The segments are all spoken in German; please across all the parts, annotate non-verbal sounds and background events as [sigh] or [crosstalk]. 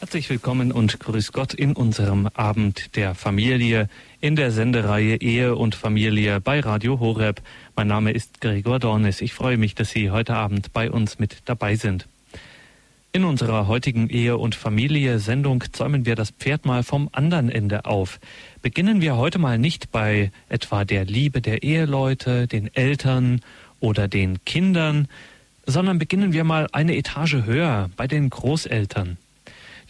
Herzlich willkommen und grüß Gott in unserem Abend der Familie in der Sendereihe Ehe und Familie bei Radio Horeb. Mein Name ist Gregor Dornis. Ich freue mich, dass Sie heute Abend bei uns mit dabei sind. In unserer heutigen Ehe und Familie Sendung zäumen wir das Pferd mal vom anderen Ende auf. Beginnen wir heute mal nicht bei etwa der Liebe der Eheleute, den Eltern oder den Kindern, sondern beginnen wir mal eine Etage höher bei den Großeltern.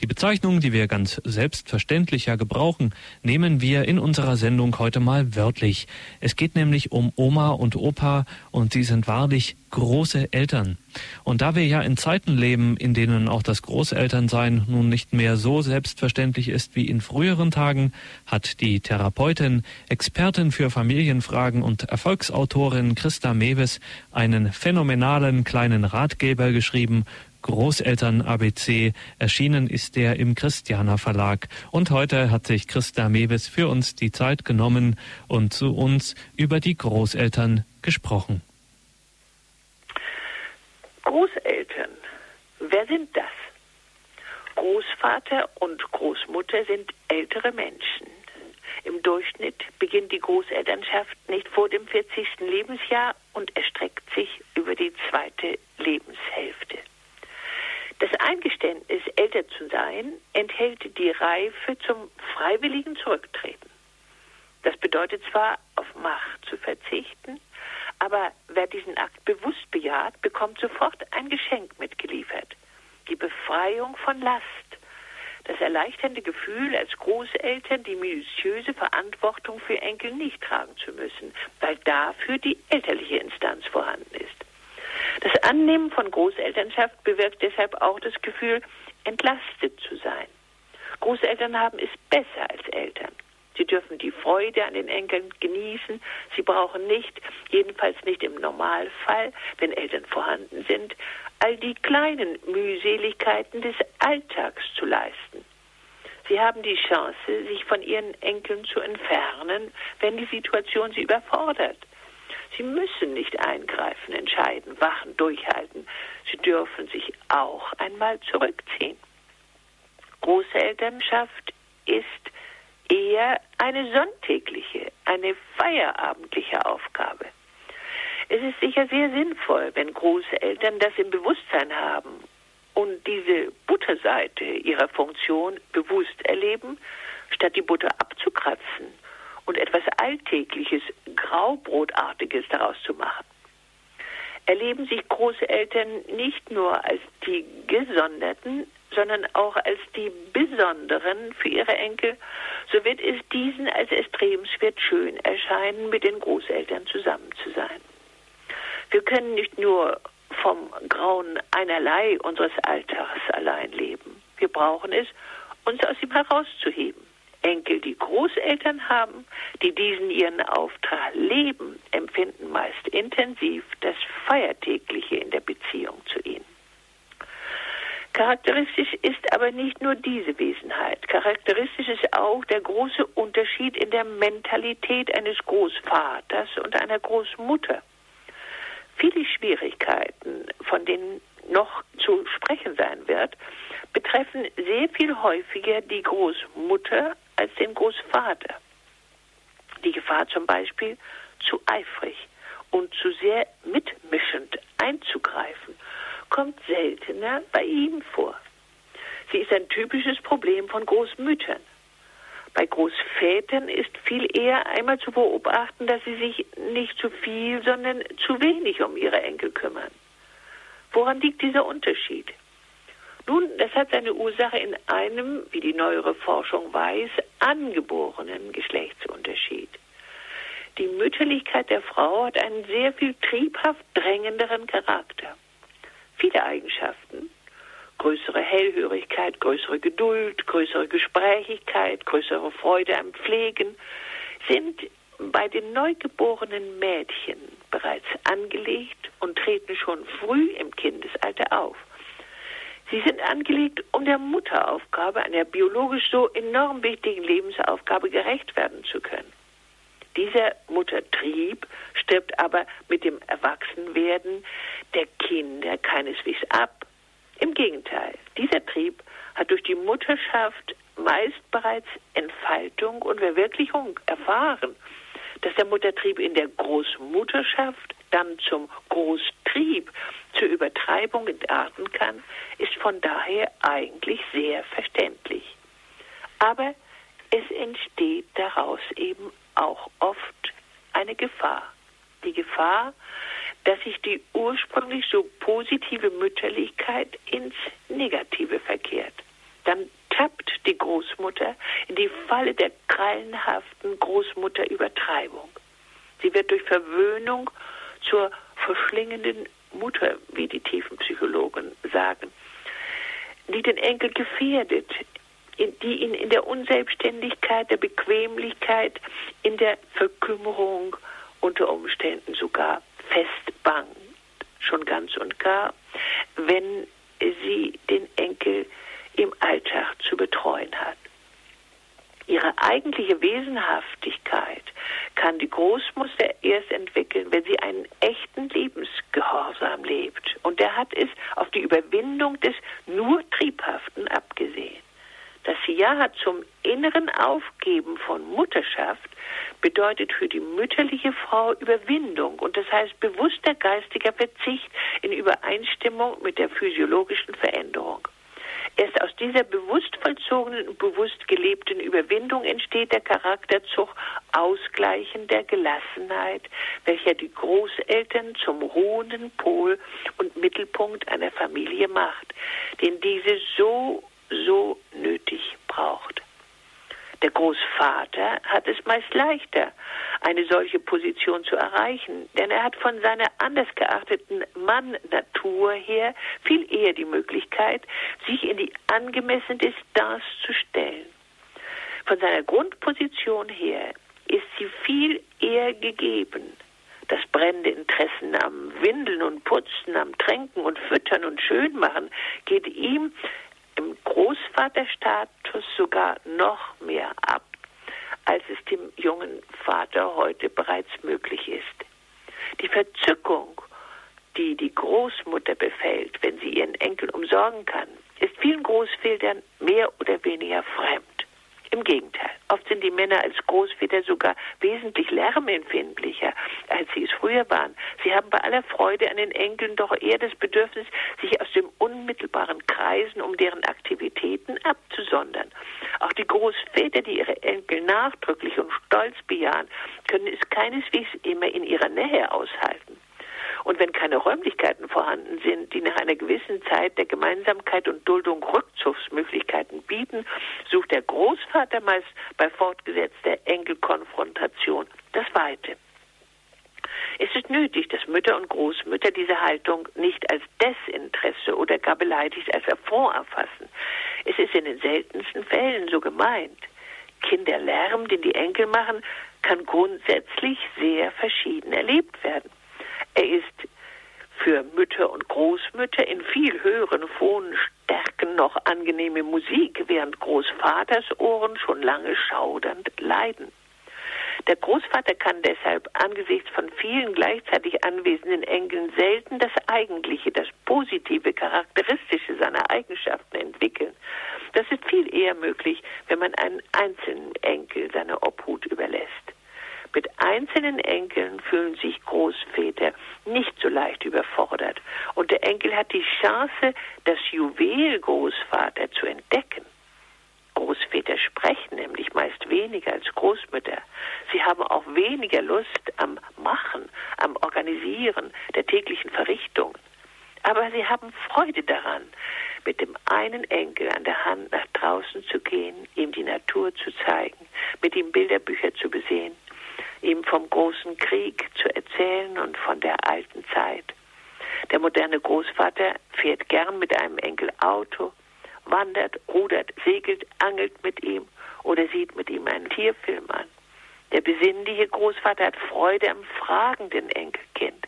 Die Bezeichnung, die wir ganz selbstverständlich ja gebrauchen, nehmen wir in unserer Sendung heute mal wörtlich. Es geht nämlich um Oma und Opa und sie sind wahrlich große Eltern. Und da wir ja in Zeiten leben, in denen auch das Großelternsein nun nicht mehr so selbstverständlich ist wie in früheren Tagen, hat die Therapeutin, Expertin für Familienfragen und Erfolgsautorin Christa Mewes einen phänomenalen kleinen Ratgeber geschrieben Großeltern ABC. Erschienen ist der im Christianer Verlag. Und heute hat sich Christa Mewes für uns die Zeit genommen und zu uns über die Großeltern gesprochen. Großeltern, wer sind das? Großvater und Großmutter sind ältere Menschen. Im Durchschnitt beginnt die Großelternschaft nicht vor dem 40. Lebensjahr und erstreckt sich über die zweite Lebenshälfte. Das Eingeständnis, älter zu sein, enthält die Reife zum freiwilligen Zurücktreten. Das bedeutet zwar, auf Macht zu verzichten, aber wer diesen Akt bewusst bejaht, bekommt sofort ein Geschenk mitgeliefert. Die Befreiung von Last. Das erleichternde Gefühl, als Großeltern die minutiöse Verantwortung für Enkel nicht tragen zu müssen, weil dafür die elterliche Instanz vorhanden ist. Das Annehmen von Großelternschaft bewirkt deshalb auch das Gefühl. Großeltern haben es besser als Eltern. Sie dürfen die Freude an den Enkeln genießen. Sie brauchen nicht, jedenfalls nicht im Normalfall, wenn Eltern vorhanden sind, all die kleinen Mühseligkeiten des Alltags zu leisten. Sie haben die Chance, sich von ihren Enkeln zu entfernen, wenn die Situation sie überfordert. Sie müssen nicht eingreifen, entscheiden, wachen, durchhalten. Sie dürfen sich auch einmal zurückziehen. Großelternschaft ist eher eine sonntägliche, eine feierabendliche Aufgabe. Es ist sicher sehr sinnvoll, wenn Großeltern das im Bewusstsein haben und diese Butterseite ihrer Funktion bewusst erleben, statt die Butter abzukratzen und etwas Alltägliches, Graubrotartiges daraus zu machen. Erleben sich Großeltern nicht nur als die Gesonderten, sondern auch als die Besonderen für ihre Enkel, so wird es diesen als erstrebenswert schön erscheinen, mit den Großeltern zusammen zu sein. Wir können nicht nur vom Grauen einerlei unseres Alltags allein leben. Wir brauchen es, uns aus ihm herauszuheben. Enkel, die Großeltern haben, die diesen ihren Auftrag leben, empfinden meist intensiv das Feiertägliche in der Beziehung zu ihnen. Charakteristisch ist aber nicht nur diese Wesenheit. Charakteristisch ist auch der große Unterschied in der Mentalität eines Großvaters und einer Großmutter. Viele Schwierigkeiten, von denen noch zu sprechen sein wird, betreffen sehr viel häufiger die Großmutter als den Großvater. Die Gefahr zum Beispiel, zu eifrig und zu sehr mitmischend kommt seltener bei ihm vor. Sie ist ein typisches Problem von Großmüttern. Bei Großvätern ist viel eher einmal zu beobachten, dass sie sich nicht zu viel, sondern zu wenig um ihre Enkel kümmern. Woran liegt dieser Unterschied? Nun, das hat seine Ursache in einem, wie die neuere Forschung weiß, angeborenen Geschlechtsunterschied. Die Mütterlichkeit der Frau hat einen sehr viel triebhaft drängenderen Charakter. Viele Eigenschaften, größere Hellhörigkeit, größere Geduld, größere Gesprächigkeit, größere Freude am Pflegen, sind bei den neugeborenen Mädchen bereits angelegt und treten schon früh im Kindesalter auf. Sie sind angelegt, um der Mutteraufgabe, einer biologisch so enorm wichtigen Lebensaufgabe gerecht werden zu können. Dieser Muttertrieb stirbt aber mit dem Erwachsenwerden der Kinder keineswegs ab. Im Gegenteil, dieser Trieb hat durch die Mutterschaft meist bereits Entfaltung und Verwirklichung erfahren. Dass der Muttertrieb in der Großmutterschaft dann zum Großtrieb, zur Übertreibung entarten kann, ist von daher eigentlich sehr verständlich. Aber es entsteht daraus eben auch oft eine Gefahr. Die Gefahr, dass sich die ursprünglich so positive Mütterlichkeit ins Negative verkehrt. Dann tappt die Großmutter in die Falle der krallenhaften Großmutterübertreibung. Sie wird durch Verwöhnung zur verschlingenden Mutter, wie die tiefen Psychologen sagen, die den Enkel gefährdet, die ihn in der Unselbstständigkeit, der Bequemlichkeit, in der Verkümmerung unter Umständen sogar festbangt, schon ganz und gar, wenn sie den Enkel im Alltag zu betreuen hat. Ihre eigentliche Wesenhaftigkeit kann die Großmutter erst entwickeln, wenn sie einen echten Lebensgehorsam lebt. Und der hat es auf die Überwindung des nur Triebhaften abgesehen. Das Ja zum inneren Aufgeben von Mutterschaft bedeutet für die mütterliche Frau Überwindung und das heißt bewusster geistiger Verzicht in Übereinstimmung mit der physiologischen Veränderung. Erst aus dieser bewusst vollzogenen und bewusst gelebten Überwindung entsteht der Charakterzug Ausgleichen der Gelassenheit, welcher die Großeltern zum ruhenden Pol und Mittelpunkt einer Familie macht, den diese so, so braucht. Der Großvater hat es meist leichter, eine solche Position zu erreichen, denn er hat von seiner anders geachteten Mann-Natur her viel eher die Möglichkeit, sich in die angemessene Distanz zu stellen. Von seiner Grundposition her ist sie viel eher gegeben. Das brennende Interesse am Windeln und Putzen, am Tränken und Füttern und Schönmachen geht ihm im Großvaterstatus sogar noch mehr ab, als es dem jungen Vater heute bereits möglich ist. Die Verzückung, die die Großmutter befällt, wenn sie ihren Enkel umsorgen kann, ist vielen Großvätern mehr oder weniger fremd. Im Gegenteil, oft sind die Männer als Großväter sogar wesentlich lärmempfindlicher, als sie es früher waren. Sie haben bei aller Freude an den Enkeln doch eher das Bedürfnis, sich aus dem unmittelbaren Kreisen um deren Aktivitäten abzusondern. Auch die Großväter, die ihre Enkel nachdrücklich und stolz bejahen, können es keineswegs immer in ihrer Nähe aushalten. Und wenn keine Räumlichkeiten vorhanden sind, die nach einer gewissen Zeit der Gemeinsamkeit und Duldung Rückzugsmöglichkeiten bieten, sucht der Großvater meist bei fortgesetzter Enkelkonfrontation das Weite. Es ist nötig, dass Mütter und Großmütter diese Haltung nicht als Desinteresse oder gar beleidigt als Affront erfassen. Es ist in den seltensten Fällen so gemeint. Kinderlärm, den die Enkel machen, kann grundsätzlich sehr verschieden erlebt werden. Er ist für Mütter und Großmütter in viel höheren Phonstärken noch angenehme Musik, während Großvaters Ohren schon lange schaudernd leiden. Der Großvater kann deshalb angesichts von vielen gleichzeitig anwesenden Enkeln selten das Eigentliche, das positive, charakteristische seiner Eigenschaften entwickeln. Das ist viel eher möglich, wenn man einen einzelnen Enkel seine Obhut überlässt. Mit einzelnen Enkeln fühlen sich Großväter nicht so leicht überfordert. Und der Enkel hat die Chance, das Juwel Großvater zu entdecken. Großväter sprechen nämlich meist weniger als Großmütter. Sie haben auch weniger Lust am Machen, am Organisieren der täglichen Verrichtungen. Aber sie haben Freude daran, mit dem einen Enkel an der Hand nach draußen zu gehen, ihm die Natur zu zeigen, mit ihm Bilderbücher zu besehen, ihm vom großen Krieg zu erzählen und von der alten Zeit. Der moderne Großvater fährt gern mit einem Enkel Auto, wandert, rudert, segelt, angelt mit ihm oder sieht mit ihm einen Tierfilm an. Der besinnliche Großvater hat Freude am fragenden Enkelkind.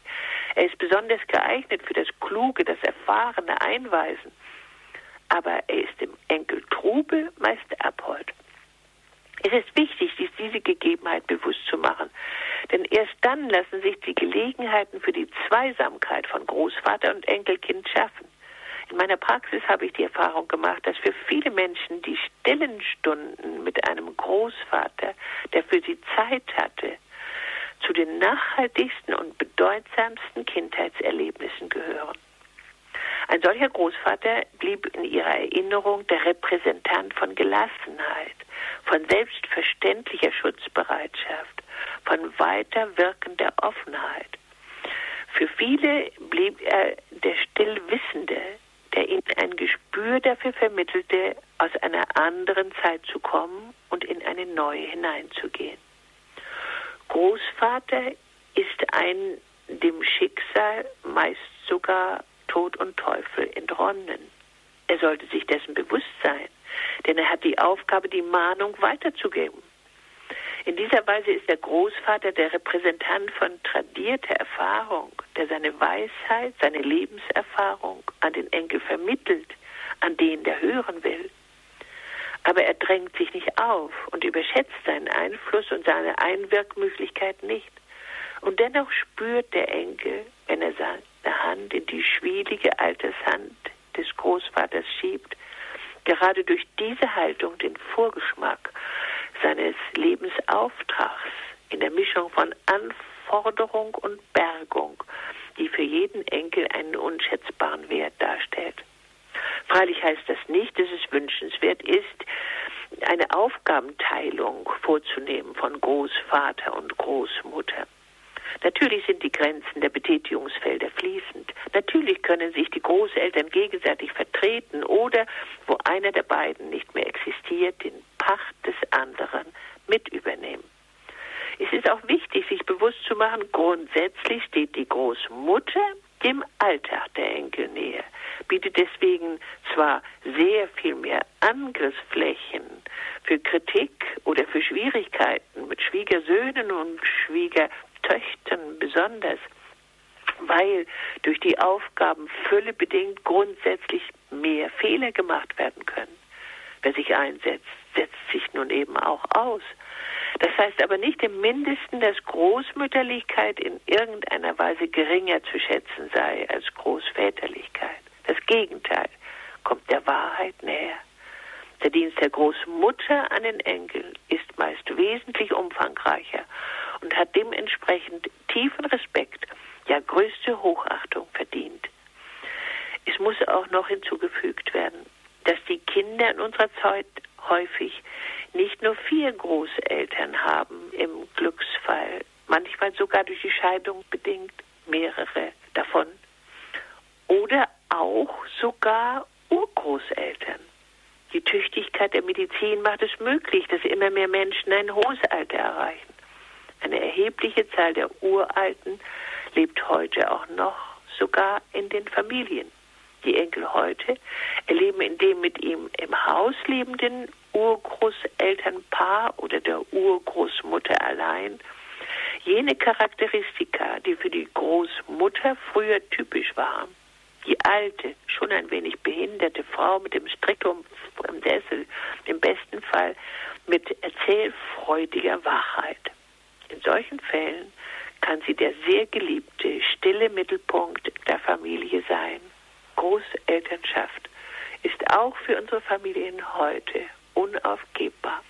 Er ist besonders geeignet für das kluge, das erfahrene Einweisen. Aber er ist dem Enkel Trubel meist abhold. Es ist wichtig, sich diese Gegebenheit bewusst zu machen, denn erst dann lassen sich die Gelegenheiten für die Zweisamkeit von Großvater und Enkelkind schaffen. In meiner Praxis habe ich die Erfahrung gemacht, dass für viele Menschen die stillen Stunden mit einem Großvater, der für sie Zeit hatte, zu den nachhaltigsten und bedeutsamsten Kindheitserlebnissen gehören. Ein solcher Großvater blieb in ihrer Erinnerung der Repräsentant von Gelassenheit, von selbstverständlicher Schutzbereitschaft, von weiter wirkender Offenheit. Für viele blieb er der Stillwissende, der ihnen ein Gespür dafür vermittelte, aus einer anderen Zeit zu kommen und in eine neue hineinzugehen. Großvater ist ein dem Schicksal meist sogar Tod und Teufel entronnen. Er sollte sich dessen bewusst sein, denn er hat die Aufgabe, die Mahnung weiterzugeben. In dieser Weise ist der Großvater der Repräsentant von tradierter Erfahrung, der seine Weisheit, seine Lebenserfahrung an den Enkel vermittelt, an den der hören will. Aber er drängt sich nicht auf und überschätzt seinen Einfluss und seine Einwirkmöglichkeit nicht. Und dennoch spürt der Enkel, wenn er seine Hand in die schwielige Altershand des Großvaters schiebt, gerade durch diese Haltung den Vorgeschmack seines Lebensauftrags in der Mischung von Anforderung und Bergung, die für jeden Enkel einen unschätzbaren Wert darstellt. Freilich heißt das nicht, dass es wünschenswert ist, eine Aufgabenteilung vorzunehmen von Großvater und Großmutter. Natürlich sind die Grenzen der Betätigungsfelder fließend. Natürlich können sich die Großeltern gegenseitig vertreten oder, wo einer der beiden nicht mehr existiert, den Pacht des anderen mit übernehmen. Es ist auch wichtig, sich bewusst zu machen, grundsätzlich steht die Großmutter dem Alltag der Enkel näher, bietet deswegen zwar sehr viel mehr Angriffsflächen für Kritik oder für Schwierigkeiten mit Schwiegersöhnen und Schwiegertöchtern besonders, weil durch die Aufgabenfülle bedingt grundsätzlich mehr Fehler gemacht werden können. Wer sich einsetzt, setzt sich nun eben auch aus. Das heißt aber nicht im mindesten, dass Großmütterlichkeit in irgendeiner Weise geringer zu schätzen sei als Großväterlichkeit. Das Gegenteil kommt der Wahrheit näher. Der Dienst der Großmutter an den Enkel ist meist wesentlich umfangreicher und hat dementsprechend tiefen Respekt, ja größte Hochachtung verdient. Es muss auch noch hinzugefügt werden, dass die Kinder in unserer Zeit häufig nicht nur vier Großeltern haben im Glücksfall, manchmal sogar durch die Scheidung bedingt mehrere davon. Oder auch sogar Urgroßeltern. Die Tüchtigkeit der Medizin macht es möglich, dass immer mehr Menschen ein hohes Alter erreichen. Eine erhebliche Zahl der Uralten lebt heute auch noch sogar in den Familien. Die Enkel heute erleben in dem mit ihm im Haus lebenden Urgroßelternpaar oder der Urgroßmutter allein jene Charakteristika, die für die Großmutter früher typisch waren. Die alte, schon ein wenig behinderte Frau mit dem Stricklumpf im Sessel, im besten Fall mit erzählfreudiger Wachheit. In solchen Fällen kann sie der sehr geliebte, stille Mittelpunkt der Familie sein. Großelternschaft ist auch für unsere Familien heute unaufgebbar.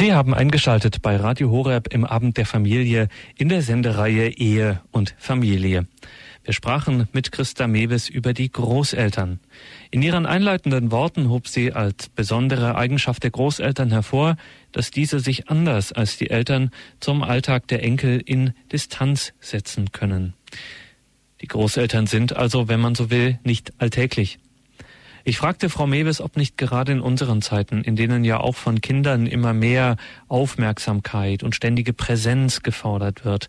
Sie haben eingeschaltet bei Radio Horeb im Abend der Familie in der Sendereihe Ehe und Familie. Wir sprachen mit Christa Mewes über die Großeltern. In ihren einleitenden Worten hob sie als besondere Eigenschaft der Großeltern hervor, dass diese sich anders als die Eltern zum Alltag der Enkel in Distanz setzen können. Die Großeltern sind also, wenn man so will, nicht alltäglich. Ich fragte Frau Mewes, ob nicht gerade in unseren Zeiten, in denen ja auch von Kindern immer mehr Aufmerksamkeit und ständige Präsenz gefordert wird,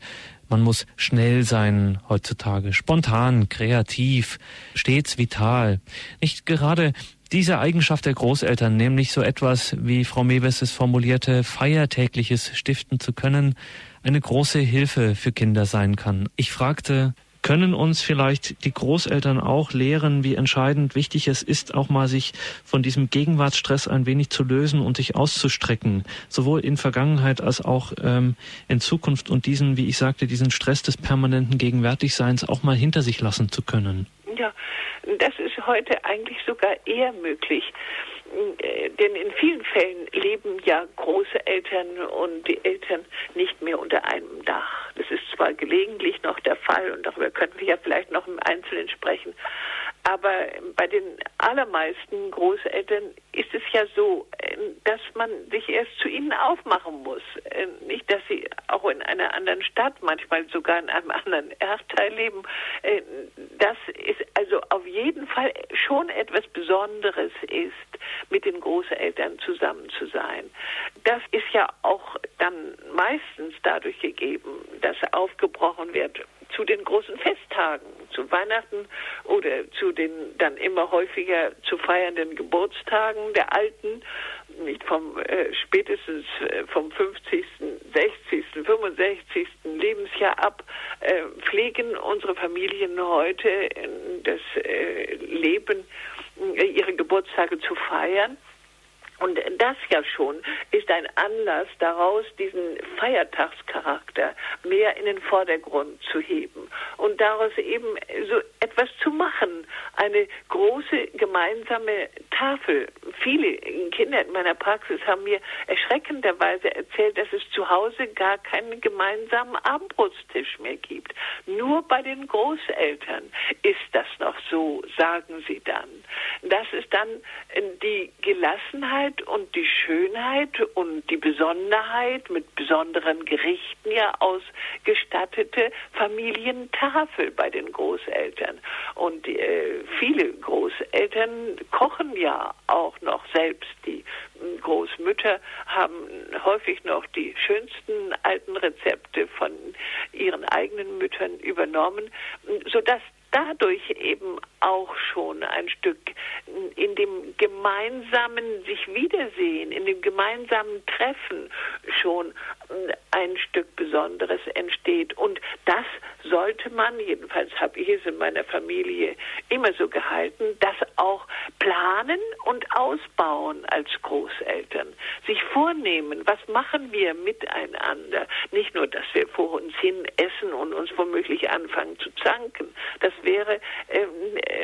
man muss schnell sein heutzutage, spontan, kreativ, stets vital. Nicht gerade diese Eigenschaft der Großeltern, nämlich so etwas, wie Frau Mewes es formulierte, feiertägliches stiften zu können, eine große Hilfe für Kinder sein kann. Ich fragte, können uns vielleicht die Großeltern auch lehren, wie entscheidend wichtig es ist, auch mal sich von diesem Gegenwartsstress ein wenig zu lösen und sich auszustrecken, sowohl in Vergangenheit als auch ähm, in Zukunft und diesen, wie ich sagte, diesen Stress des permanenten Gegenwärtigseins auch mal hinter sich lassen zu können. Ja, das ist heute eigentlich sogar eher möglich. Äh, denn in vielen Fällen leben ja Großeltern und die Eltern nicht mehr unter einem Dach. Das ist zwar gelegentlich noch der Fall und darüber könnten wir ja vielleicht noch im Einzelnen sprechen, aber bei den allermeisten Großeltern ist es ja so, äh, dass man sich erst zu ihnen aufmachen muss. Äh, nicht, dass sie auch in einer anderen Stadt, manchmal sogar in einem anderen Erdteil leben. Das ist also auf jeden Fall schon etwas Besonderes ist, mit den Großeltern zusammen zu sein. Das ist ja auch dann meistens dadurch gegeben, dass aufgebrochen wird zu den großen Festtagen, zu Weihnachten oder zu den dann immer häufiger zu feiernden Geburtstagen der Alten, nicht vom äh, spätestens äh, vom 50., 60., 65. Lebensjahr ab, äh, pflegen unsere Familien heute das äh, Leben, äh, ihre Geburtstage zu feiern. Und das ja schon ist ein Anlass daraus, diesen Feiertagscharakter mehr in den Vordergrund zu heben und daraus eben so etwas zu machen, eine große gemeinsame Tafel. Viele Kinder in meiner Praxis haben mir erschreckenderweise erzählt, dass es zu Hause gar keinen gemeinsamen Abendbrotstisch mehr gibt. Nur bei den Großeltern ist das noch so, sagen sie dann. Das ist dann die Gelassenheit, Schönheit und die Schönheit und die Besonderheit mit besonderen Gerichten ja ausgestattete Familientafel bei den Großeltern. Und äh, viele Großeltern kochen ja auch noch selbst. Die Großmütter haben häufig noch die schönsten alten Rezepte von ihren eigenen Müttern übernommen, sodass dadurch eben auch schon ein Stück in dem gemeinsamen sich wiedersehen, in dem gemeinsamen Treffen schon ein Stück Besonderes entsteht. Und das sollte man, jedenfalls habe ich es in meiner Familie immer so gehalten, das auch planen und ausbauen als Großeltern. Sich vornehmen, was machen wir miteinander. Nicht nur, dass wir vor uns hin essen und uns womöglich anfangen zu zanken. Das wäre, äh,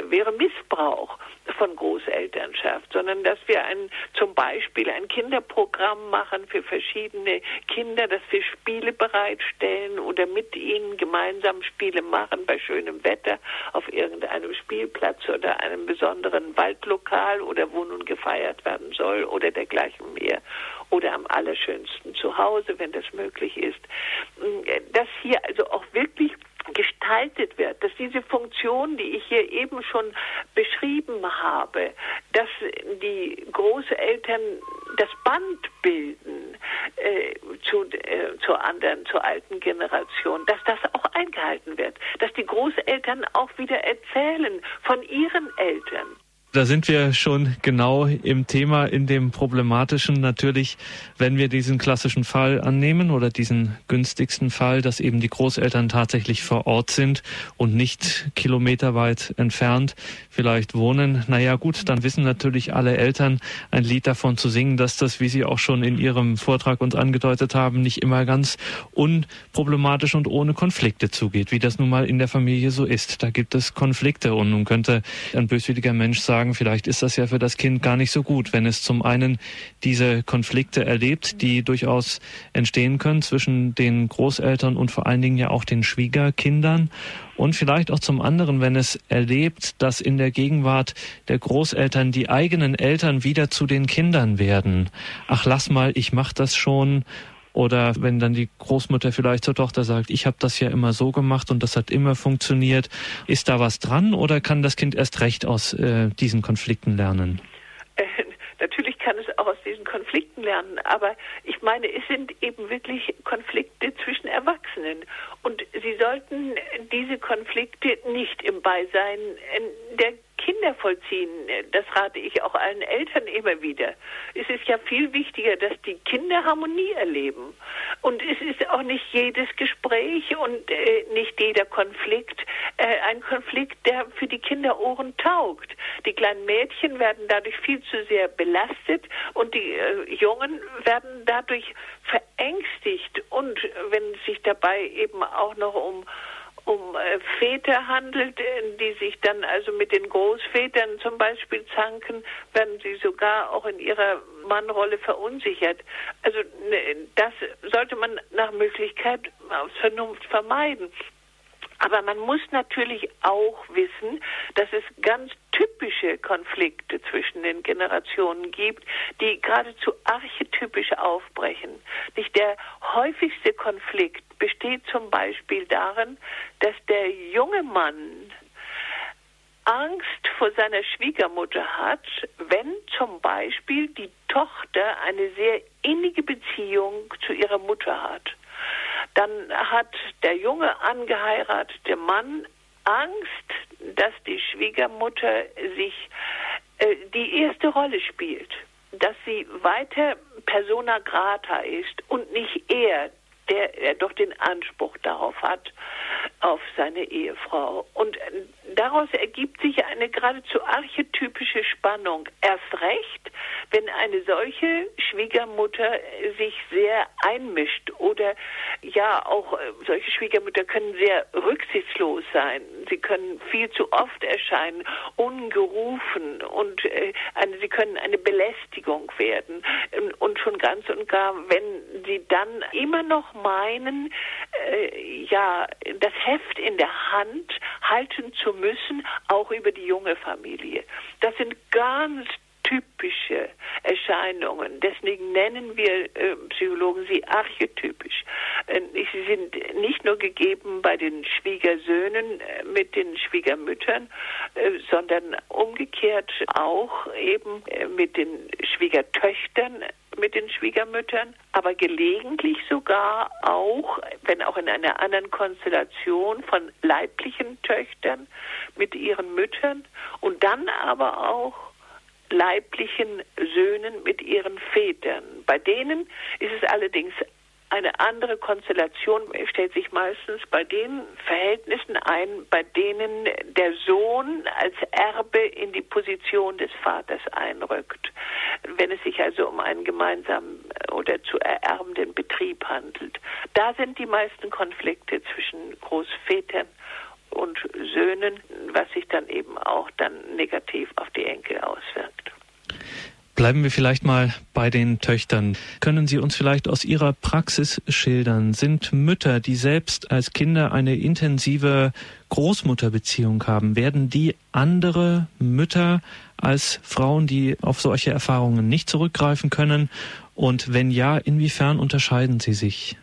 wäre Missbrauch von Großelternschaft, sondern dass wir ein, zum Beispiel ein Kinderprogramm machen für verschiedene Kinder, dass wir Spiele bereitstellen oder mit ihnen gemeinsam Spiele machen bei schönem Wetter auf irgendeinem Spielplatz oder einem besonderen Waldlokal oder wo nun gefeiert werden soll oder dergleichen mehr oder am allerschönsten zu Hause, wenn das möglich ist. Dass hier also auch wirklich gestaltet wird, dass diese Funktion, die ich hier eben schon beschrieben habe, dass die Großeltern das Band bilden äh, zu, äh, zur anderen, zur alten Generation, dass das auch eingehalten wird, dass die Großeltern auch wieder erzählen von ihren Eltern. Da sind wir schon genau im Thema, in dem problematischen natürlich, wenn wir diesen klassischen Fall annehmen oder diesen günstigsten Fall, dass eben die Großeltern tatsächlich vor Ort sind und nicht kilometerweit entfernt vielleicht wohnen. Naja gut, dann wissen natürlich alle Eltern ein Lied davon zu singen, dass das, wie Sie auch schon in Ihrem Vortrag uns angedeutet haben, nicht immer ganz unproblematisch und ohne Konflikte zugeht, wie das nun mal in der Familie so ist. Da gibt es Konflikte und nun könnte ein böswilliger Mensch sagen, sagen, vielleicht ist das ja für das Kind gar nicht so gut, wenn es zum einen diese Konflikte erlebt, die durchaus entstehen können zwischen den Großeltern und vor allen Dingen ja auch den Schwiegerkindern und vielleicht auch zum anderen, wenn es erlebt, dass in der Gegenwart der Großeltern die eigenen Eltern wieder zu den Kindern werden. Ach, lass mal, ich mach das schon oder wenn dann die Großmutter vielleicht zur Tochter sagt, ich habe das ja immer so gemacht und das hat immer funktioniert. Ist da was dran oder kann das Kind erst recht aus äh, diesen Konflikten lernen? Äh, natürlich kann es auch aus diesen Konflikten lernen, aber ich meine, es sind eben wirklich Konflikte zwischen Erwachsenen und sie sollten diese Konflikte nicht im Beisein der Kinder vollziehen, das rate ich auch allen Eltern immer wieder. Es ist ja viel wichtiger, dass die Kinder Harmonie erleben. Und es ist auch nicht jedes Gespräch und äh, nicht jeder Konflikt äh, ein Konflikt, der für die Kinderohren taugt. Die kleinen Mädchen werden dadurch viel zu sehr belastet und die äh, Jungen werden dadurch verängstigt. Und wenn es sich dabei eben auch noch um um äh, Väter handelt, äh, die sich dann also mit den Großvätern zum Beispiel zanken, werden sie sogar auch in ihrer Mannrolle verunsichert. Also ne, das sollte man nach Möglichkeit aus Vernunft vermeiden. Aber man muss natürlich auch wissen, dass es ganz typische Konflikte zwischen den Generationen gibt, die geradezu archetypisch aufbrechen. Nicht der häufigste Konflikt besteht zum Beispiel darin, dass der junge Mann Angst vor seiner Schwiegermutter hat, wenn zum Beispiel die Tochter eine sehr innige Beziehung zu ihrer Mutter hat. Dann hat der junge angeheiratete Mann Angst, dass die Schwiegermutter sich äh, die erste Rolle spielt, dass sie weiter persona grata ist und nicht er, der, der doch den Anspruch darauf hat, auf seine Ehefrau. Und daraus ergibt sich eine geradezu archetypische Spannung. Erst recht, wenn eine solche Schwiegermutter sich sehr einmischt oder ja, auch äh, solche Schwiegermütter können sehr rücksichtslos sein. Sie können viel zu oft erscheinen, ungerufen und äh, eine, sie können eine Belästigung werden. Und schon ganz und gar, wenn sie dann immer noch meinen, äh, ja, das Heft in der Hand halten zu müssen, auch über die junge Familie. Das sind ganz typische Erscheinungen. Deswegen nennen wir äh, Psychologen sie archetypisch. Äh, sie sind nicht nur gegeben bei den Schwiegersöhnen äh, mit den Schwiegermüttern, äh, sondern umgekehrt auch eben äh, mit den Schwiegertöchtern mit den Schwiegermüttern, aber gelegentlich sogar auch, wenn auch in einer anderen Konstellation von leiblichen Töchtern mit ihren Müttern und dann aber auch leiblichen Söhnen mit ihren Vätern. Bei denen ist es allerdings eine andere Konstellation stellt sich meistens bei den Verhältnissen ein, bei denen der Sohn als Erbe in die Position des Vaters einrückt. Wenn es sich also um einen gemeinsamen oder zu ererbenden Betrieb handelt. Da sind die meisten Konflikte zwischen Großvätern und Söhnen, was sich dann eben auch dann negativ auf die Enkel auswirkt. Bleiben wir vielleicht mal bei den Töchtern. Können Sie uns vielleicht aus Ihrer Praxis schildern? Sind Mütter, die selbst als Kinder eine intensive Großmutterbeziehung haben, werden die andere Mütter als Frauen, die auf solche Erfahrungen nicht zurückgreifen können? Und wenn ja, inwiefern unterscheiden sie sich?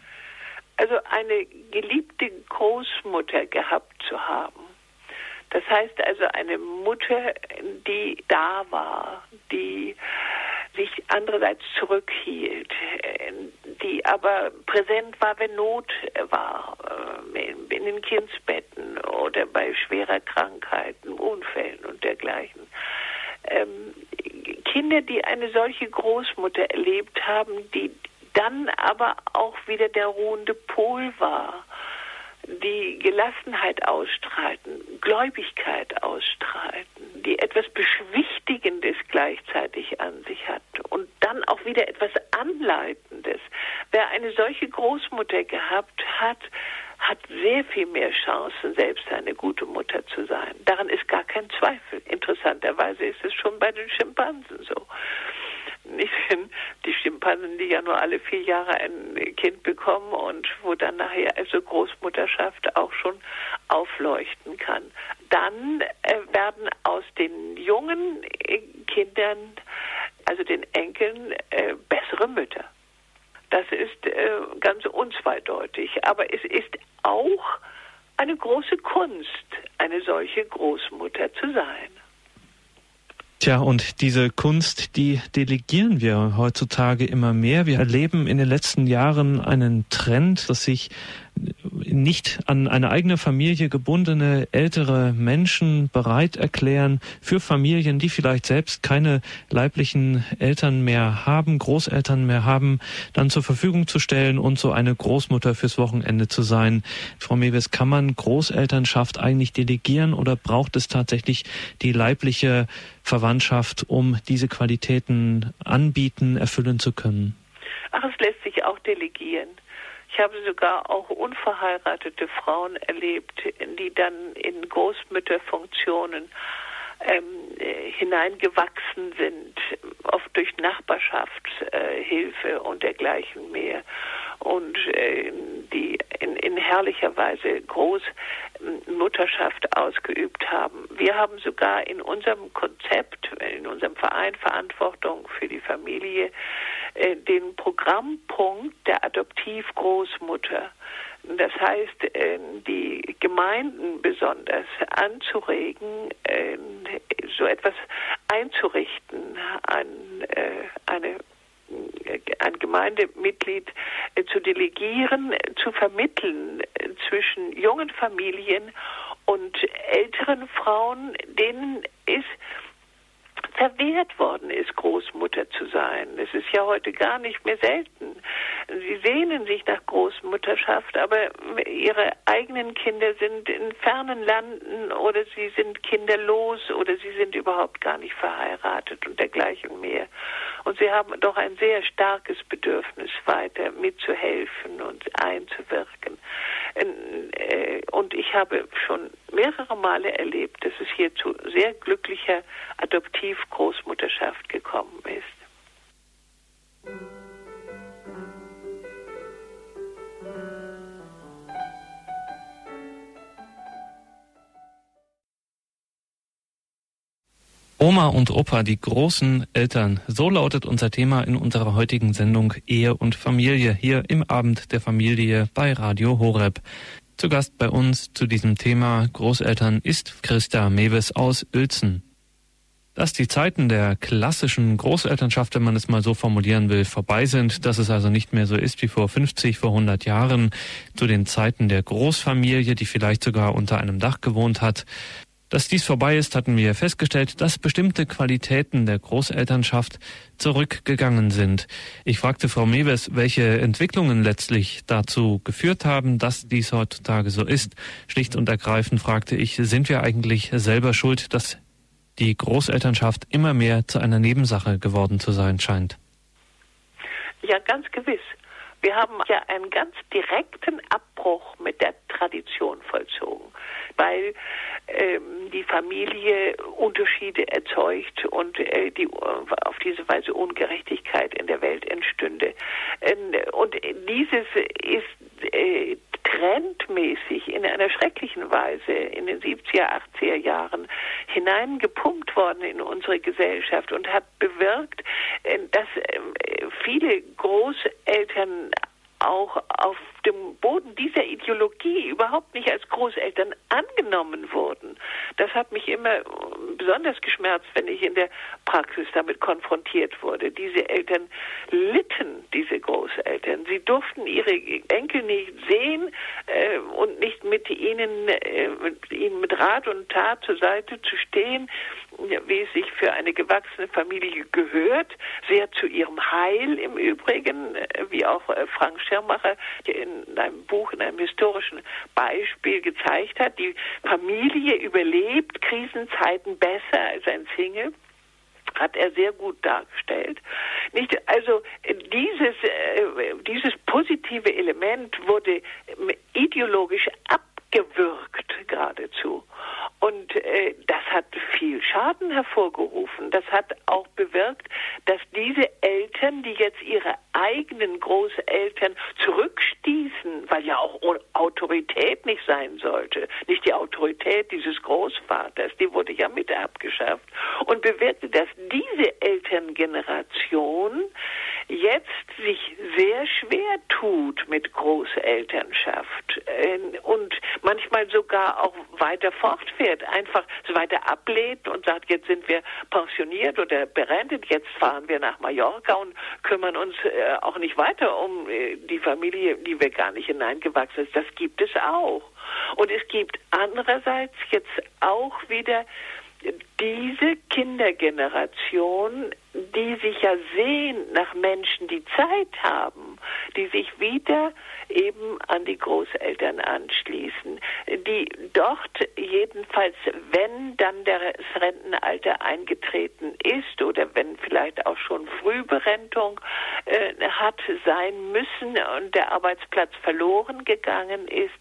Also eine geliebte Großmutter gehabt zu haben, das heißt also eine Mutter, die da war, die sich andererseits zurückhielt, die aber präsent war, wenn Not war, äh, in den Kindsbetten oder bei schwerer Krankheiten, Unfällen und dergleichen. Ähm, Kinder, die eine solche Großmutter erlebt haben, die dann aber auch wieder der ruhende Pol war die Gelassenheit ausstreiten, Gläubigkeit ausstreiten, die etwas Beschwichtigendes gleichzeitig an sich hat und dann auch wieder etwas Anleitendes. Wer eine solche Großmutter gehabt hat, hat sehr viel mehr Chancen, selbst eine gute Mutter zu sein. Daran ist gar kein Zweifel. Interessanterweise ist es schon bei den Schimpansen so nicht die Schimpansen, die ja nur alle vier Jahre ein Kind bekommen und wo dann nachher also Großmutterschaft auch schon aufleuchten kann. Dann äh, werden aus den jungen äh, Kindern, also den Enkeln, äh, bessere Mütter. Das ist ganz unzweideutig. Aber es ist auch eine große Kunst, eine solche Großmutter zu sein. Tja, und diese Kunst, die delegieren wir heutzutage immer mehr. Wir erleben in den letzten Jahren einen Trend, dass sich nicht an eine eigene Familie gebundene ältere Menschen bereit erklären, für Familien, die vielleicht selbst keine leiblichen Eltern mehr haben, Großeltern mehr haben, dann zur Verfügung zu stellen und so eine Großmutter fürs Wochenende zu sein. Frau Mewes, kann man Großelternschaft eigentlich delegieren oder braucht es tatsächlich die leibliche Verwandtschaft, um diese Qualitäten anbieten, erfüllen zu können? Ach, es lässt sich auch delegieren. Ich habe sogar auch unverheiratete Frauen erlebt, die dann in Großmütterfunktionen ähm, äh, hineingewachsen sind, oft durch Nachbarschaftshilfe äh, und dergleichen mehr und äh, die in, in herrlicher Weise Großmutterschaft ausgeübt haben. Wir haben sogar in unserem Konzept, in unserem Verein Verantwortung für die Familie, äh, den Programmpunkt der Adoptivgroßmutter. Das heißt, äh, die Gemeinden besonders anzuregen, äh, so etwas einzurichten, an eine ein Gemeindemitglied zu delegieren, zu vermitteln zwischen jungen Familien und älteren Frauen, denen ist verwehrt worden ist, Großmutter zu sein. Es ist ja heute gar nicht mehr selten. Sie sehnen sich nach Großmutterschaft, aber ihre eigenen Kinder sind in fernen Landen oder sie sind kinderlos oder sie sind überhaupt gar nicht verheiratet und dergleichen mehr. Und sie haben doch ein sehr starkes Bedürfnis, weiter mitzuhelfen und einzuwirken. Äh, und ich habe schon mehrere Male erlebt, dass es hier zu sehr glücklicher Adoptivgroßmutterschaft gekommen ist. Oma und Opa, die großen Eltern. So lautet unser Thema in unserer heutigen Sendung Ehe und Familie hier im Abend der Familie bei Radio Horeb. Zu Gast bei uns zu diesem Thema Großeltern ist Christa Mewes aus Uelzen. Dass die Zeiten der klassischen Großelternschaft, wenn man es mal so formulieren will, vorbei sind, dass es also nicht mehr so ist wie vor 50, vor 100 Jahren, zu den Zeiten der Großfamilie, die vielleicht sogar unter einem Dach gewohnt hat, dass dies vorbei ist, hatten wir festgestellt, dass bestimmte Qualitäten der Großelternschaft zurückgegangen sind. Ich fragte Frau Mewes, welche Entwicklungen letztlich dazu geführt haben, dass dies heutzutage so ist. Schlicht und ergreifend fragte ich, sind wir eigentlich selber schuld, dass die Großelternschaft immer mehr zu einer Nebensache geworden zu sein scheint? Ja, ganz gewiss. Wir haben ja einen ganz direkten Abbruch mit der Tradition vollzogen, weil ähm, die Familie Unterschiede erzeugt und äh, die auf diese Weise Ungerechtigkeit in der Welt entstünde. Ähm, und dieses ist äh, trendmäßig in einer schrecklichen Weise in den 70er, 80er Jahren hineingepumpt worden in unsere Gesellschaft und hat bewirkt, äh, dass äh, viele Großeltern auch auf dem Boden dieser Ideologie überhaupt nicht als Großeltern angenommen wurden. Das hat mich immer besonders geschmerzt, wenn ich in der Praxis damit konfrontiert wurde. Diese Eltern litten, diese Großeltern. Sie durften ihre Enkel nicht sehen äh, und nicht mit ihnen, äh, mit ihnen mit Rat und Tat zur Seite zu stehen wie es sich für eine gewachsene Familie gehört, sehr zu ihrem Heil im Übrigen, äh, wie auch äh, Frank Schirmacher in einem Buch, in einem historischen Beispiel gezeigt hat. Die Familie überlebt Krisenzeiten besser als ein Single hat er sehr gut dargestellt. Nicht, also dieses, äh, dieses positive Element wurde ideologisch abgewürgt geradezu. Und äh, das hat viel Schaden hervorgerufen. Das hat auch bewirkt, dass diese Eltern, die jetzt ihre eigenen Großeltern zurückstießen, weil ja auch Autorität nicht sein sollte, nicht die Autorität dieses Großvaters, die wurde ja mit abgeschafft, und bewirkte, dass diese Elterngeneration jetzt sich sehr schwer tut mit Großelternschaft äh, und manchmal sogar auch weiter fortfährt, einfach so weiter ablehnt und sagt, jetzt sind wir pensioniert oder berentet, jetzt fahren wir nach Mallorca und kümmern uns äh, auch nicht weiter um äh, die Familie, die wir gar nicht hineingewachsen sind. Das gibt es auch. Und es gibt andererseits jetzt auch wieder diese Kindergeneration, die sich ja sehen nach Menschen, die Zeit haben, die sich wieder eben an die Großeltern anschließen, die dort jedenfalls, wenn dann das Rentenalter eingetreten ist oder wenn vielleicht auch schon Frühberentung äh, hat sein müssen und der Arbeitsplatz verloren gegangen ist,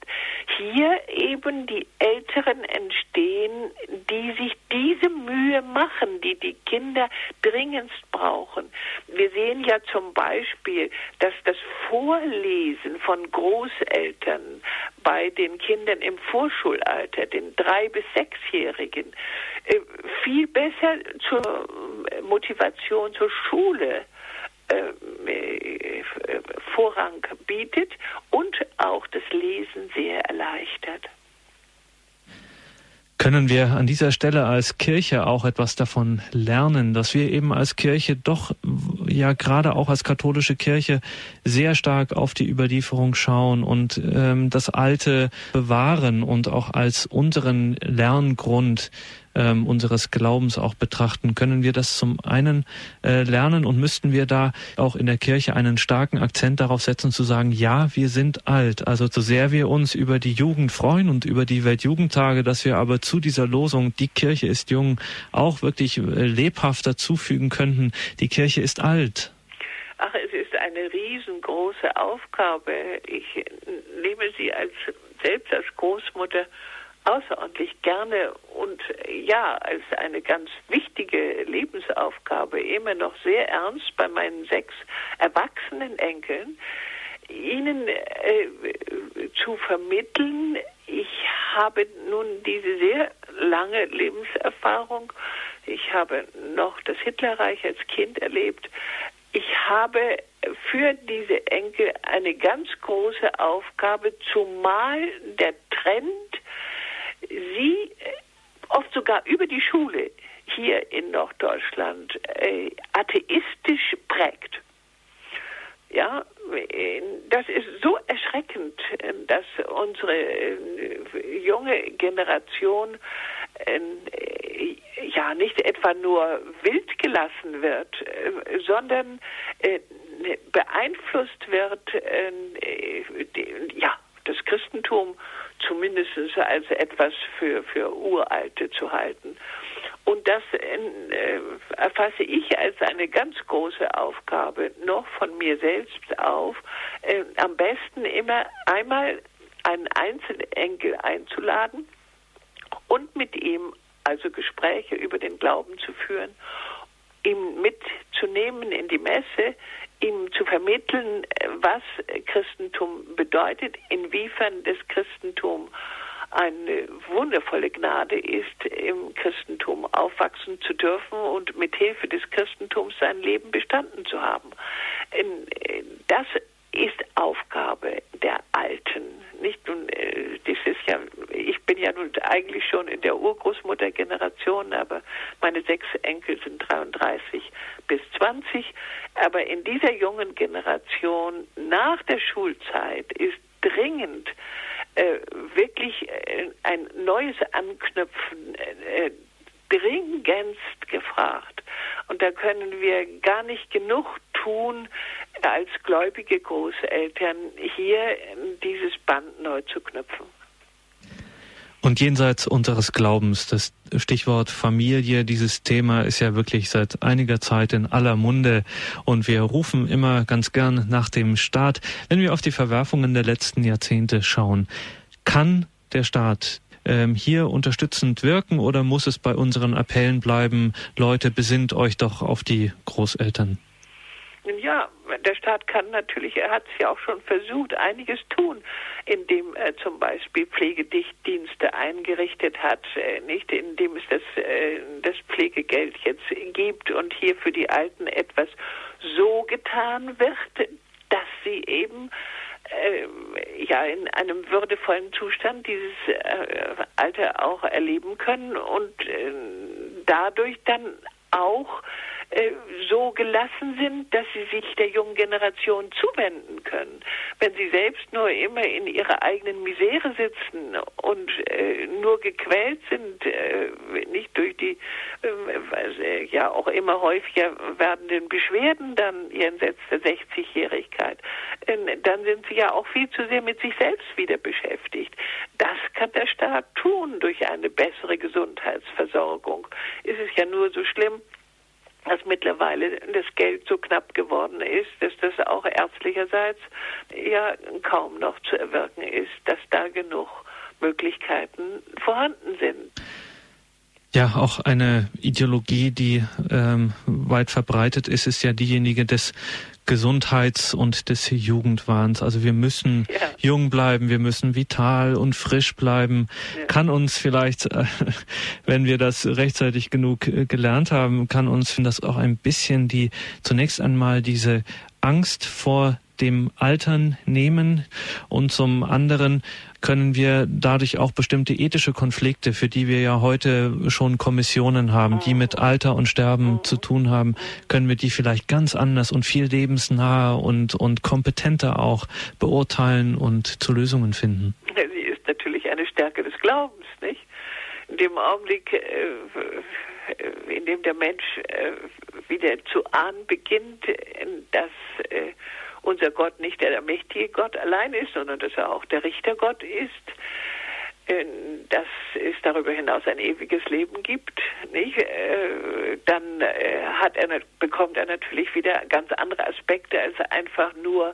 hier eben die Älteren entstehen, die sich diese Mühe machen, die die Kinder dringendst brauchen. Wir sehen ja zum Beispiel, dass das Vorlesen von Großeltern bei den Kindern im Vorschulalter, den drei bis sechsjährigen, äh, viel besser zur Motivation zur Schule äh, Vorrang bietet und auch das Lesen sehr erleichtert. Können wir an dieser Stelle als Kirche auch etwas davon lernen, dass wir eben als Kirche doch, ja gerade auch als katholische Kirche, sehr stark auf die Überlieferung schauen und ähm, das Alte bewahren und auch als unseren Lerngrund ähm, unseres Glaubens auch betrachten, können wir das zum einen äh, lernen und müssten wir da auch in der Kirche einen starken Akzent darauf setzen, zu sagen, ja, wir sind alt. Also so sehr wir uns über die Jugend freuen und über die Weltjugendtage, dass wir aber zu dieser Losung, die Kirche ist jung, auch wirklich äh, lebhaft dazufügen könnten, die Kirche ist alt. Ach, es ist eine riesengroße Aufgabe. Ich nehme sie als selbst als Großmutter außerordentlich gerne und ja, als eine ganz wichtige Lebensaufgabe immer noch sehr ernst bei meinen sechs erwachsenen Enkeln, ihnen äh, zu vermitteln, ich habe nun diese sehr lange Lebenserfahrung, ich habe noch das Hitlerreich als Kind erlebt, ich habe für diese Enkel eine ganz große Aufgabe, zumal der Trend sie äh, oft sogar über die Schule hier in Norddeutschland äh, atheistisch prägt. Ja, äh, das ist so erschreckend, äh, dass unsere junge Generation ja nicht etwa nur wild gelassen wird, sondern beeinflusst wird, ja, das Christentum zumindest als etwas für, für Uralte zu halten. Und das äh, erfasse ich als eine ganz große Aufgabe noch von mir selbst auf, äh, am besten immer einmal einen Einzelenkel einzuladen und mit ihm also Gespräche über den Glauben zu führen, ihm mitzunehmen in die Messe, ihm zu vermitteln, was Christentum bedeutet, inwiefern das Christentum eine wundervolle Gnade ist, im Christentum aufwachsen zu dürfen und mit Hilfe des Christentums sein Leben bestanden zu haben. Das ist Aufgabe der Alten. Nicht nun, äh, das ist ja, ich bin ja nun eigentlich schon in der Urgroßmuttergeneration, aber meine sechs Enkel sind 33 bis 20. Aber in dieser jungen Generation nach der Schulzeit ist dringend äh, wirklich äh, ein neues Anknüpfen äh, dringendst gefragt. Und da können wir gar nicht genug tun, als gläubige Großeltern hier dieses Band neu zu knüpfen. Und jenseits unseres Glaubens, das Stichwort Familie, dieses Thema ist ja wirklich seit einiger Zeit in aller Munde und wir rufen immer ganz gern nach dem Staat. Wenn wir auf die Verwerfungen der letzten Jahrzehnte schauen, kann der Staat ähm, hier unterstützend wirken oder muss es bei unseren Appellen bleiben, Leute, besinnt euch doch auf die Großeltern? Ja, der Staat kann natürlich, er hat es ja auch schon versucht, einiges tun, indem er zum Beispiel Pflegedichtdienste eingerichtet hat, äh, nicht? Indem es das, äh, das Pflegegeld jetzt gibt und hier für die Alten etwas so getan wird, dass sie eben äh, ja in einem würdevollen Zustand dieses äh, Alter auch erleben können und dadurch dann auch so gelassen sind, dass sie sich der jungen Generation zuwenden können. Wenn sie selbst nur immer in ihrer eigenen Misere sitzen und äh, nur gequält sind, äh, nicht durch die äh, ja auch immer häufiger werdenden Beschwerden dann jenseits der 60-Jährigkeit, äh, dann sind sie ja auch viel zu sehr mit sich selbst wieder beschäftigt. Das kann der Staat tun durch eine bessere Gesundheitsversorgung. Ist es ja nur so schlimm, dass mittlerweile das Geld so knapp geworden ist, dass das auch ärztlicherseits ja kaum noch zu erwirken ist, dass da genug Möglichkeiten vorhanden sind. Ja, auch eine Ideologie, die ähm, weit verbreitet ist, ist ja diejenige des Gesundheits- und des Jugendwahns. Also wir müssen ja. jung bleiben, wir müssen vital und frisch bleiben. Ja. Kann uns vielleicht, äh, [laughs] wenn wir das rechtzeitig genug äh, gelernt haben, kann uns das auch ein bisschen die zunächst einmal diese Angst vor dem Altern nehmen und zum anderen können wir dadurch auch bestimmte ethische Konflikte, für die wir ja heute schon Kommissionen haben, die mit Alter und Sterben zu tun haben, können wir die vielleicht ganz anders und viel lebensnaher und, und kompetenter auch beurteilen und zu Lösungen finden. Sie ist natürlich eine Stärke des Glaubens, nicht? In dem Augenblick, äh, in dem der Mensch äh, wieder zu ahnen beginnt, dass äh, unser Gott nicht der mächtige Gott allein ist, sondern dass er auch der Richtergott ist, äh, dass es darüber hinaus ein ewiges Leben gibt, nicht? Äh, dann äh, hat er, bekommt er natürlich wieder ganz andere Aspekte, als einfach nur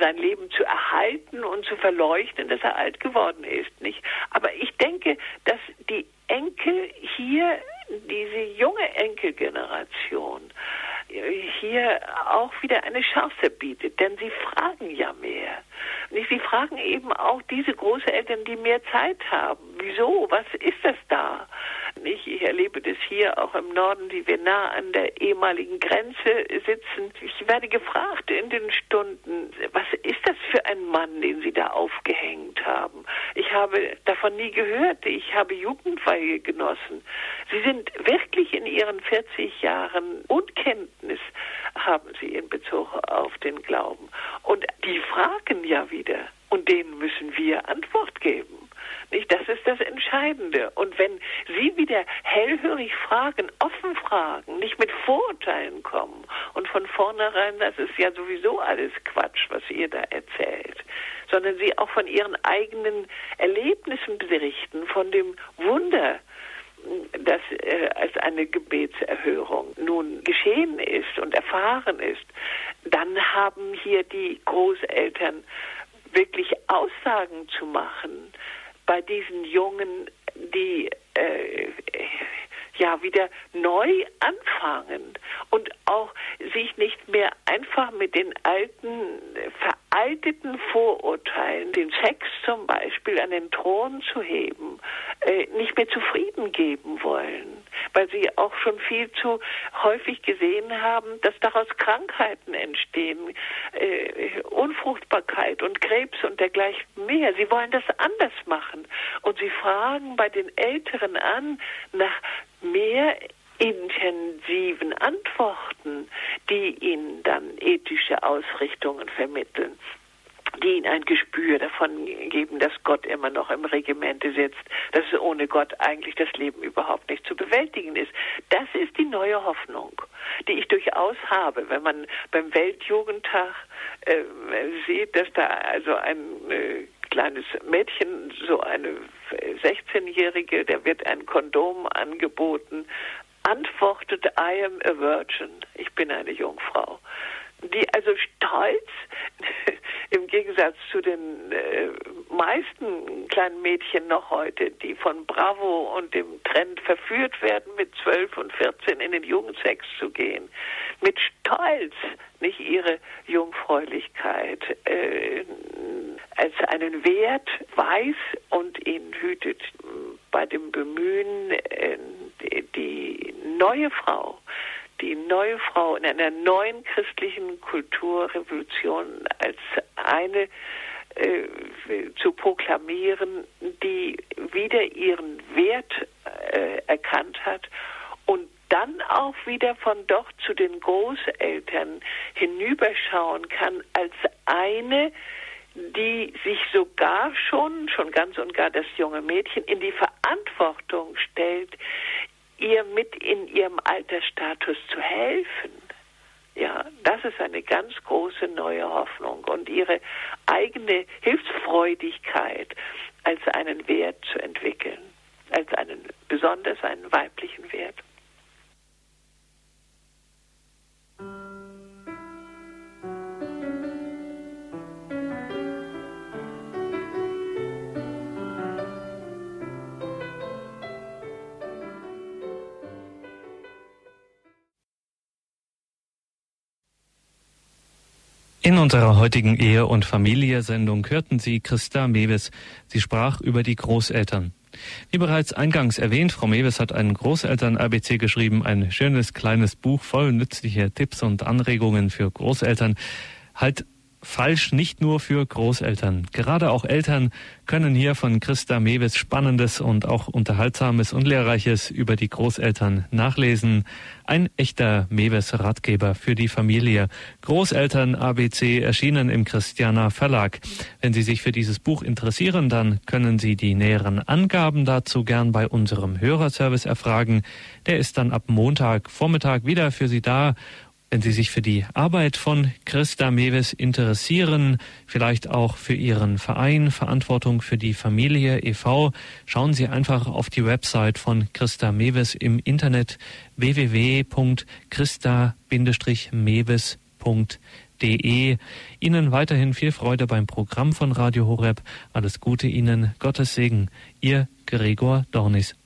sein Leben zu erhalten und zu verleuchten, dass er alt geworden ist, nicht? Aber ich denke, dass die Enkel hier, diese junge Enkelgeneration, hier auch wieder eine Chance bietet, denn sie fragen ja mehr. Sie fragen eben auch diese Großeltern, die mehr Zeit haben. Wieso? Was ist das da? Ich erlebe das hier auch im Norden, wie wir nah an der ehemaligen Grenze sitzen. Ich werde gefragt in den Stunden, was ist das für ein Mann, den Sie da aufgehängt haben? Ich habe davon nie gehört. Ich habe Jugendweihe genossen. Sie sind wirklich in Ihren 40 Jahren Unkenntnis haben Sie in Bezug auf den Glauben. Und die fragen ja wieder. Und denen müssen wir Antwort geben. Nicht? Das ist das Entscheidende. Und wenn Sie wieder hellhörig fragen, offen fragen, nicht mit Vorurteilen kommen und von vornherein, das ist ja sowieso alles Quatsch, was ihr da erzählt, sondern Sie auch von Ihren eigenen Erlebnissen berichten, von dem Wunder, das äh, als eine Gebetserhörung nun geschehen ist und erfahren ist, dann haben hier die Großeltern wirklich Aussagen zu machen bei diesen Jungen, die äh, ja wieder neu anfangen und auch sich nicht mehr einfach mit den alten veralteten Vorurteilen, den Sex zum Beispiel an den Thron zu heben, äh, nicht mehr zufrieden geben wollen, weil sie auch schon viel zu häufig gesehen haben, dass daraus Krankheiten entstehen, äh, Unfruchtbarkeit und Krebs und dergleichen mehr. Sie wollen das anders machen und sie fragen bei den Älteren an nach mehr intensiven Antworten, die ihnen dann ethische Ausrichtungen vermitteln die ihnen ein Gespür davon geben, dass Gott immer noch im Regimente sitzt, dass ohne Gott eigentlich das Leben überhaupt nicht zu bewältigen ist. Das ist die neue Hoffnung, die ich durchaus habe, wenn man beim Weltjugendtag äh, sieht, dass da also ein äh, kleines Mädchen, so eine 16-Jährige, der wird ein Kondom angeboten, antwortet, I am a virgin, ich bin eine Jungfrau. Die also stolz, [laughs] im Gegensatz zu den äh, meisten kleinen Mädchen noch heute, die von Bravo und dem Trend verführt werden, mit 12 und 14 in den Jugendsex zu gehen, mit Stolz nicht ihre Jungfräulichkeit äh, als einen Wert weiß und ihn hütet bei dem Bemühen, äh, die neue Frau, die neue Frau in einer neuen christlichen Kulturrevolution als eine äh, zu proklamieren, die wieder ihren Wert äh, erkannt hat und dann auch wieder von dort zu den Großeltern hinüberschauen kann als eine, die sich sogar schon, schon ganz und gar das junge Mädchen, in die Verantwortung stellt, ihr mit in ihrem Altersstatus zu helfen. Ja, das ist eine ganz große neue Hoffnung und ihre eigene Hilfsfreudigkeit als einen Wert zu entwickeln, als einen besonders einen weiblichen Wert. In unserer heutigen Ehe- und Familie-Sendung hörten Sie Christa Mewes. Sie sprach über die Großeltern. Wie bereits eingangs erwähnt, Frau Mewes hat ein Großeltern-ABC geschrieben, ein schönes kleines Buch voll nützlicher Tipps und Anregungen für Großeltern. Halt falsch nicht nur für Großeltern. Gerade auch Eltern können hier von Christa Mewes Spannendes und auch Unterhaltsames und Lehrreiches über die Großeltern nachlesen. Ein echter Mewes Ratgeber für die Familie. Großeltern ABC erschienen im Christiana Verlag. Wenn Sie sich für dieses Buch interessieren, dann können Sie die näheren Angaben dazu gern bei unserem Hörerservice erfragen. Der ist dann ab Montag Vormittag wieder für Sie da wenn Sie sich für die Arbeit von Christa Mewes interessieren, vielleicht auch für Ihren Verein Verantwortung für die Familie e.V., schauen Sie einfach auf die Website von Christa Mewes im Internet www.christa-mewes.de. Ihnen weiterhin viel Freude beim Programm von Radio Horeb. Alles Gute Ihnen, Gottes Segen. Ihr Gregor Dornis.